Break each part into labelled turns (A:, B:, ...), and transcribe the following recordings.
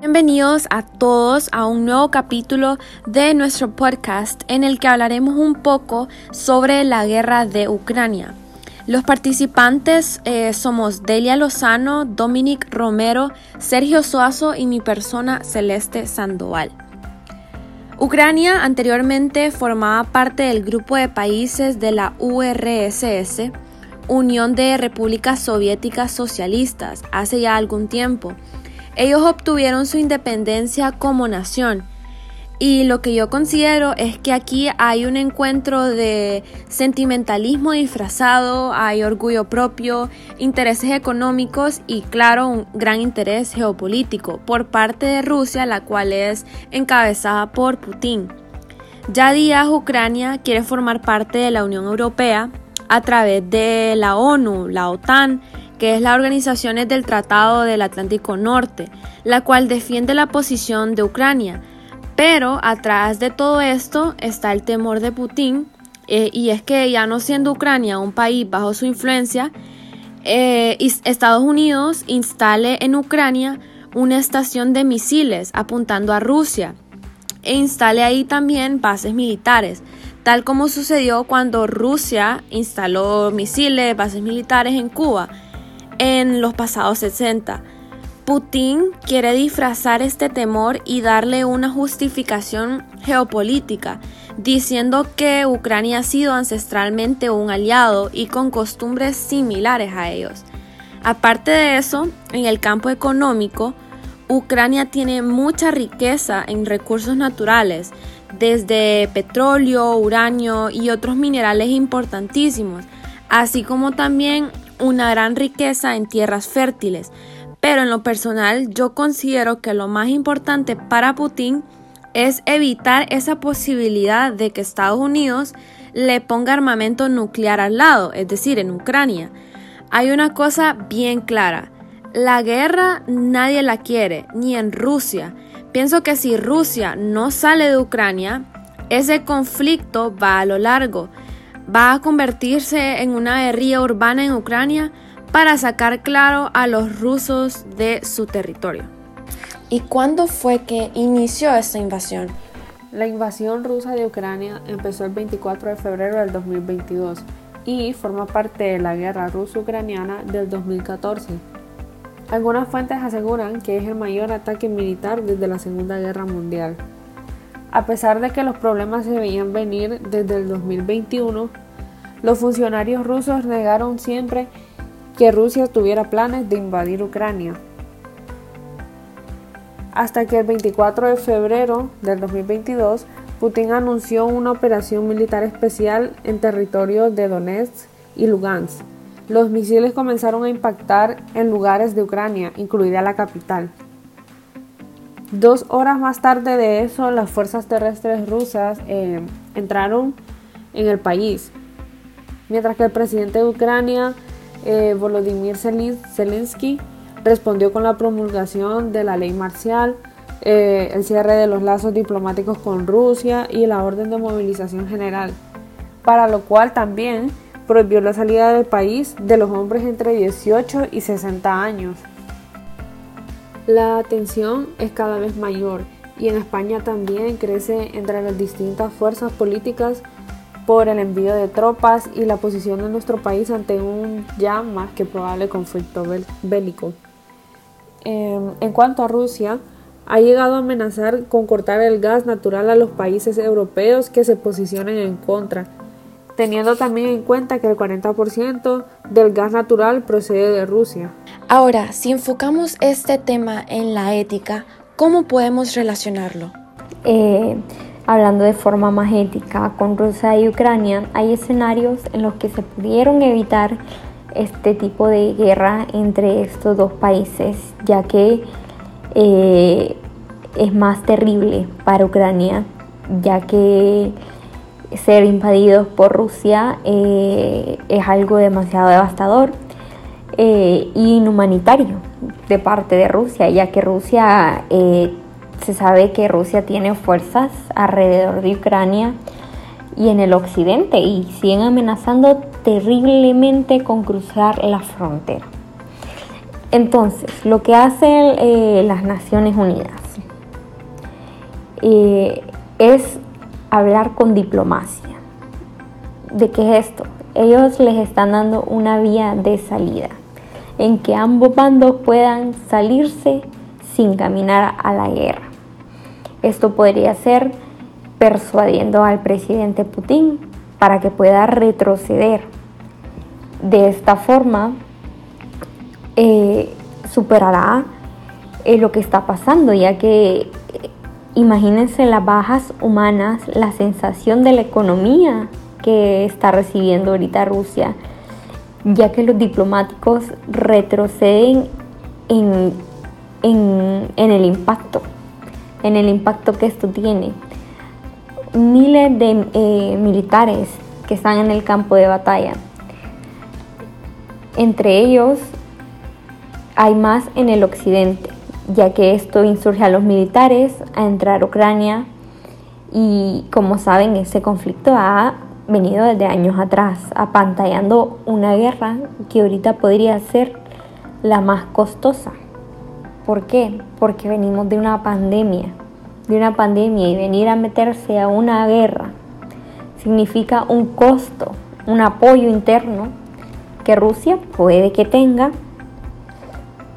A: Bienvenidos a todos a un nuevo capítulo de nuestro podcast en el que hablaremos un poco sobre la guerra de Ucrania. Los participantes eh, somos Delia Lozano, Dominic Romero, Sergio Suazo y mi persona Celeste Sandoval. Ucrania anteriormente formaba parte del grupo de países de la URSS, Unión de Repúblicas Soviéticas Socialistas, hace ya algún tiempo ellos obtuvieron su independencia como nación. Y lo que yo considero es que aquí hay un encuentro de sentimentalismo disfrazado, hay orgullo propio, intereses económicos y claro, un gran interés geopolítico por parte de Rusia, la cual es encabezada por Putin. Ya días Ucrania quiere formar parte de la Unión Europea a través de la ONU, la OTAN que es la Organización del Tratado del Atlántico Norte, la cual defiende la posición de Ucrania. Pero atrás de todo esto está el temor de Putin, eh, y es que ya no siendo Ucrania un país bajo su influencia, eh, Estados Unidos instale en Ucrania una estación de misiles apuntando a Rusia e instale ahí también bases militares, tal como sucedió cuando Rusia instaló misiles, bases militares en Cuba en los pasados 60. Putin quiere disfrazar este temor y darle una justificación geopolítica, diciendo que Ucrania ha sido ancestralmente un aliado y con costumbres similares a ellos. Aparte de eso, en el campo económico, Ucrania tiene mucha riqueza en recursos naturales, desde petróleo, uranio y otros minerales importantísimos, así como también una gran riqueza en tierras fértiles, pero en lo personal yo considero que lo más importante para Putin es evitar esa posibilidad de que Estados Unidos le ponga armamento nuclear al lado, es decir, en Ucrania. Hay una cosa bien clara, la guerra nadie la quiere, ni en Rusia. Pienso que si Rusia no sale de Ucrania, ese conflicto va a lo largo va a convertirse en una guerrilla urbana en Ucrania para sacar claro a los rusos de su territorio. ¿Y cuándo fue que inició esta invasión?
B: La invasión rusa de Ucrania empezó el 24 de febrero del 2022 y forma parte de la guerra ruso-ucraniana del 2014. Algunas fuentes aseguran que es el mayor ataque militar desde la Segunda Guerra Mundial. A pesar de que los problemas se veían venir desde el 2021, los funcionarios rusos negaron siempre que Rusia tuviera planes de invadir Ucrania. Hasta que el 24 de febrero del 2022, Putin anunció una operación militar especial en territorio de Donetsk y Lugansk. Los misiles comenzaron a impactar en lugares de Ucrania, incluida la capital. Dos horas más tarde de eso, las fuerzas terrestres rusas eh, entraron en el país, mientras que el presidente de Ucrania, eh, Volodymyr Zelensky, respondió con la promulgación de la ley marcial, eh, el cierre de los lazos diplomáticos con Rusia y la orden de movilización general, para lo cual también prohibió la salida del país de los hombres entre 18 y 60 años. La tensión es cada vez mayor y en España también crece entre las distintas fuerzas políticas por el envío de tropas y la posición de nuestro país ante un ya más que probable conflicto bélico. Em, en cuanto a Rusia, ha llegado a amenazar con cortar el gas natural a los países europeos que se posicionen en contra, teniendo también en cuenta que el 40% del gas natural procede de Rusia.
A: Ahora, si enfocamos este tema en la ética, ¿cómo podemos relacionarlo?
C: Eh, hablando de forma más ética con Rusia y Ucrania, hay escenarios en los que se pudieron evitar este tipo de guerra entre estos dos países, ya que eh, es más terrible para Ucrania, ya que ser invadidos por Rusia eh, es algo demasiado devastador e inhumanitario de parte de Rusia, ya que Rusia eh, se sabe que Rusia tiene fuerzas alrededor de Ucrania y en el occidente y siguen amenazando terriblemente con cruzar la frontera. Entonces, lo que hacen las Naciones Unidas es hablar con diplomacia. ¿De qué es esto? Ellos les están dando una vía de salida en que ambos bandos puedan salirse sin caminar a la guerra. Esto podría ser persuadiendo al presidente Putin para que pueda retroceder. De esta forma, eh, superará eh, lo que está pasando, ya que imagínense las bajas humanas, la sensación de la economía que está recibiendo ahorita Rusia, ya que los diplomáticos retroceden en, en, el impacto, en el impacto que esto tiene. Miles de militares que están en el campo de batalla, entre ellos hay más en el occidente, ya que esto insurge a los militares a entrar a Ucrania y como saben ese conflicto ha venido desde años atrás, apantallando una guerra que ahorita podría ser la más costosa. ¿Por qué? Porque venimos de una pandemia, de una pandemia y venir a meterse a una guerra significa un costo, un apoyo interno que Rusia puede que tenga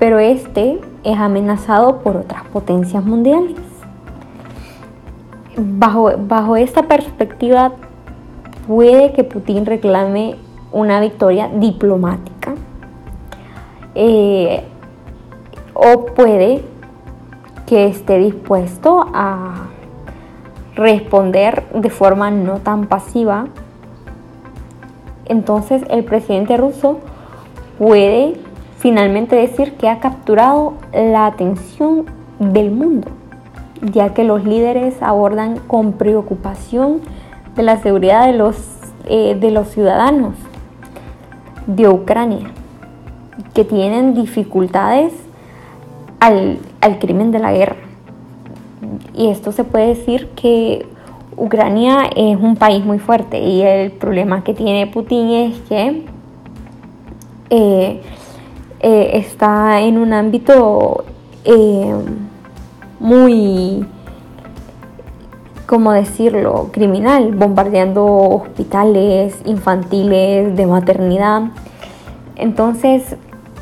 C: pero este es amenazado por otras potencias mundiales. Bajo, bajo esta perspectiva, puede que Putin reclame una victoria diplomática eh, o puede que esté dispuesto a responder de forma no tan pasiva. Entonces el presidente ruso puede finalmente decir que ha capturado la atención del mundo, ya que los líderes abordan con preocupación de la seguridad de los, eh, de los ciudadanos de Ucrania, que tienen dificultades al, al crimen de la guerra. Y esto se puede decir que Ucrania es un país muy fuerte y el problema que tiene Putin es que eh, eh, está en un ámbito eh, muy, ¿cómo decirlo?, criminal, bombardeando hospitales infantiles de maternidad. Entonces,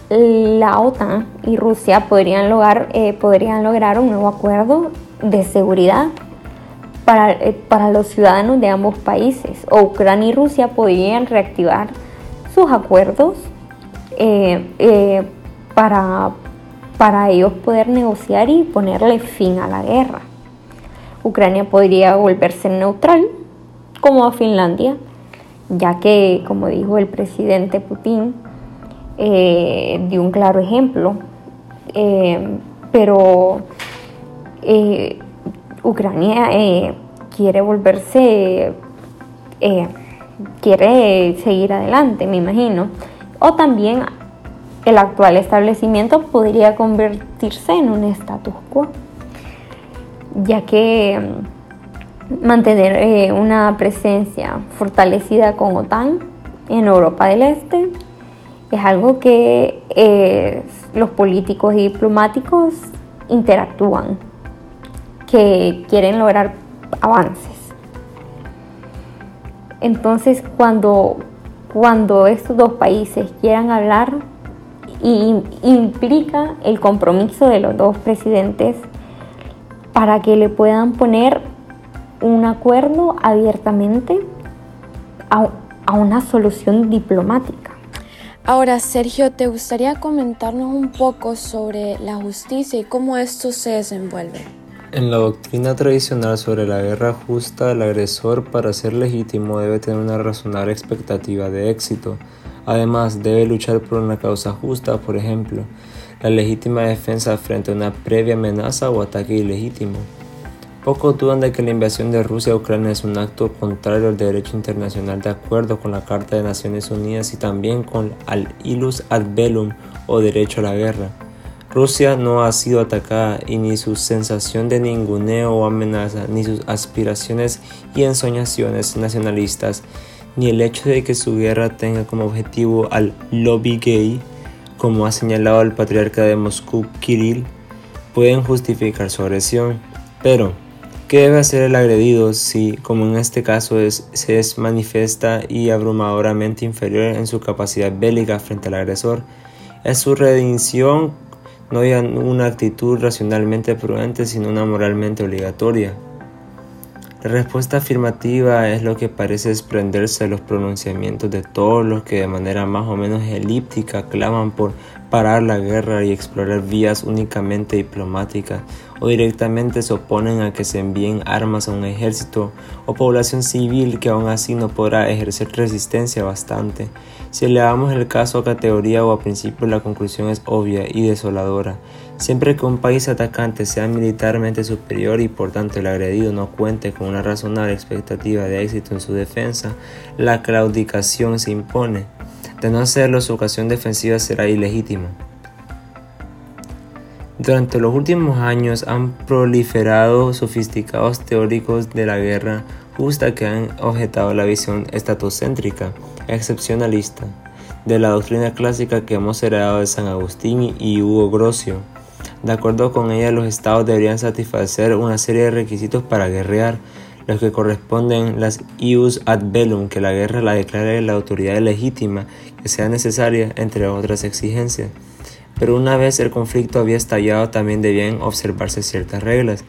C: la OTAN y Rusia podrían lograr, eh, podrían lograr un nuevo acuerdo de seguridad para, para, los ciudadanos de ambos países. O Ucrania y Rusia podrían reactivar sus acuerdos eh, eh, para, para ellos poder negociar y ponerle fin a la guerra. Ucrania podría volverse neutral, como a Finlandia, ya que, como dijo el presidente Putin, eh, dio un claro ejemplo, pero Ucrania quiere volverse, quiere seguir adelante, me imagino o también el actual establecimiento podría convertirse en un status quo, ya que mm, mantener eh, una presencia fortalecida con OTAN en Europa del Este es algo que eh, los políticos y diplomáticos interactúan, que quieren lograr avances. Entonces, cuando cuando estos dos países quieran hablar y implica el compromiso de los dos presidentes para que le puedan poner un acuerdo abiertamente a, a una solución diplomática.
A: Ahora, Sergio, ¿te gustaría comentarnos un poco sobre la justicia y cómo esto se desenvuelve?
D: En la doctrina tradicional sobre la guerra justa, el agresor para ser legítimo debe tener una razonable expectativa de éxito. Además, debe luchar por una causa justa, por ejemplo, la legítima defensa frente a una previa amenaza o ataque ilegítimo. Pocos dudan de que la invasión de Rusia a Ucrania es un acto contrario al derecho internacional de acuerdo con la Carta de Naciones Unidas y también con al ilus ad bellum o derecho a la guerra. Rusia no ha sido atacada y ni su sensación de ninguneo o amenaza, ni sus aspiraciones y ensoñaciones nacionalistas, ni el hecho de que su guerra tenga como objetivo al lobby gay, como ha señalado el patriarca de Moscú Kirill, pueden justificar su agresión. Pero, ¿qué debe hacer el agredido si, como en este caso, se es manifiesta y abrumadoramente inferior en su capacidad bélica frente al agresor? Es su redención no hay una actitud racionalmente prudente, sino una moralmente obligatoria. La respuesta afirmativa es lo que parece desprenderse de los pronunciamientos de todos los que de manera más o menos elíptica claman por parar la guerra y explorar vías únicamente diplomáticas o directamente se oponen a que se envíen armas a un ejército o población civil que aún así no podrá ejercer resistencia bastante. Si elevamos el caso a categoría o a principio la conclusión es obvia y desoladora. Siempre que un país atacante sea militarmente superior y por tanto el agredido no cuente con una razonable expectativa de éxito en su defensa, la claudicación se impone. De no hacerlo, su ocasión defensiva será ilegítima. Durante los últimos años han proliferado sofisticados teóricos de la guerra justa que han objetado la visión estatocéntrica, excepcionalista, de la doctrina clásica que hemos heredado de San Agustín y Hugo Grocio. De acuerdo con ella, los estados deberían satisfacer una serie de requisitos para guerrear, los que corresponden las ius ad bellum, que la guerra la declare la autoridad legítima que sea necesaria, entre otras exigencias. Pero una vez el conflicto había estallado también debían observarse ciertas reglas,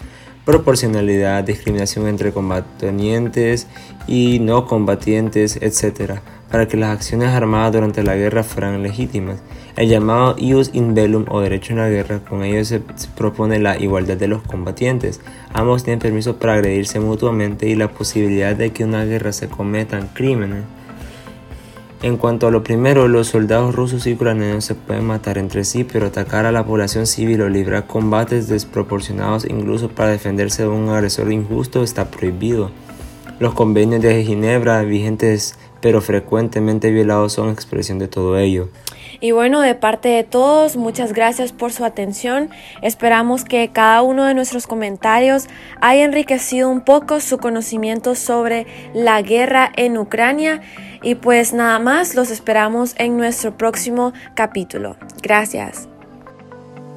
D: proporcionalidad, discriminación entre combatientes y no combatientes, etc., para que las acciones armadas durante la guerra fueran legítimas. El llamado ius in bellum o derecho en la guerra, con ello se propone la igualdad de los combatientes. Ambos tienen permiso para agredirse mutuamente y la posibilidad de que una guerra se cometan crímenes en cuanto a lo primero, los soldados rusos y ucranianos se pueden matar entre sí, pero atacar a la población civil o librar combates desproporcionados incluso para defenderse de un agresor injusto está prohibido. Los convenios de Ginebra vigentes pero frecuentemente violados son expresión de todo ello.
A: Y bueno, de parte de todos, muchas gracias por su atención. Esperamos que cada uno de nuestros comentarios haya enriquecido un poco su conocimiento sobre la guerra en Ucrania. Y pues nada más, los esperamos en nuestro próximo capítulo. Gracias.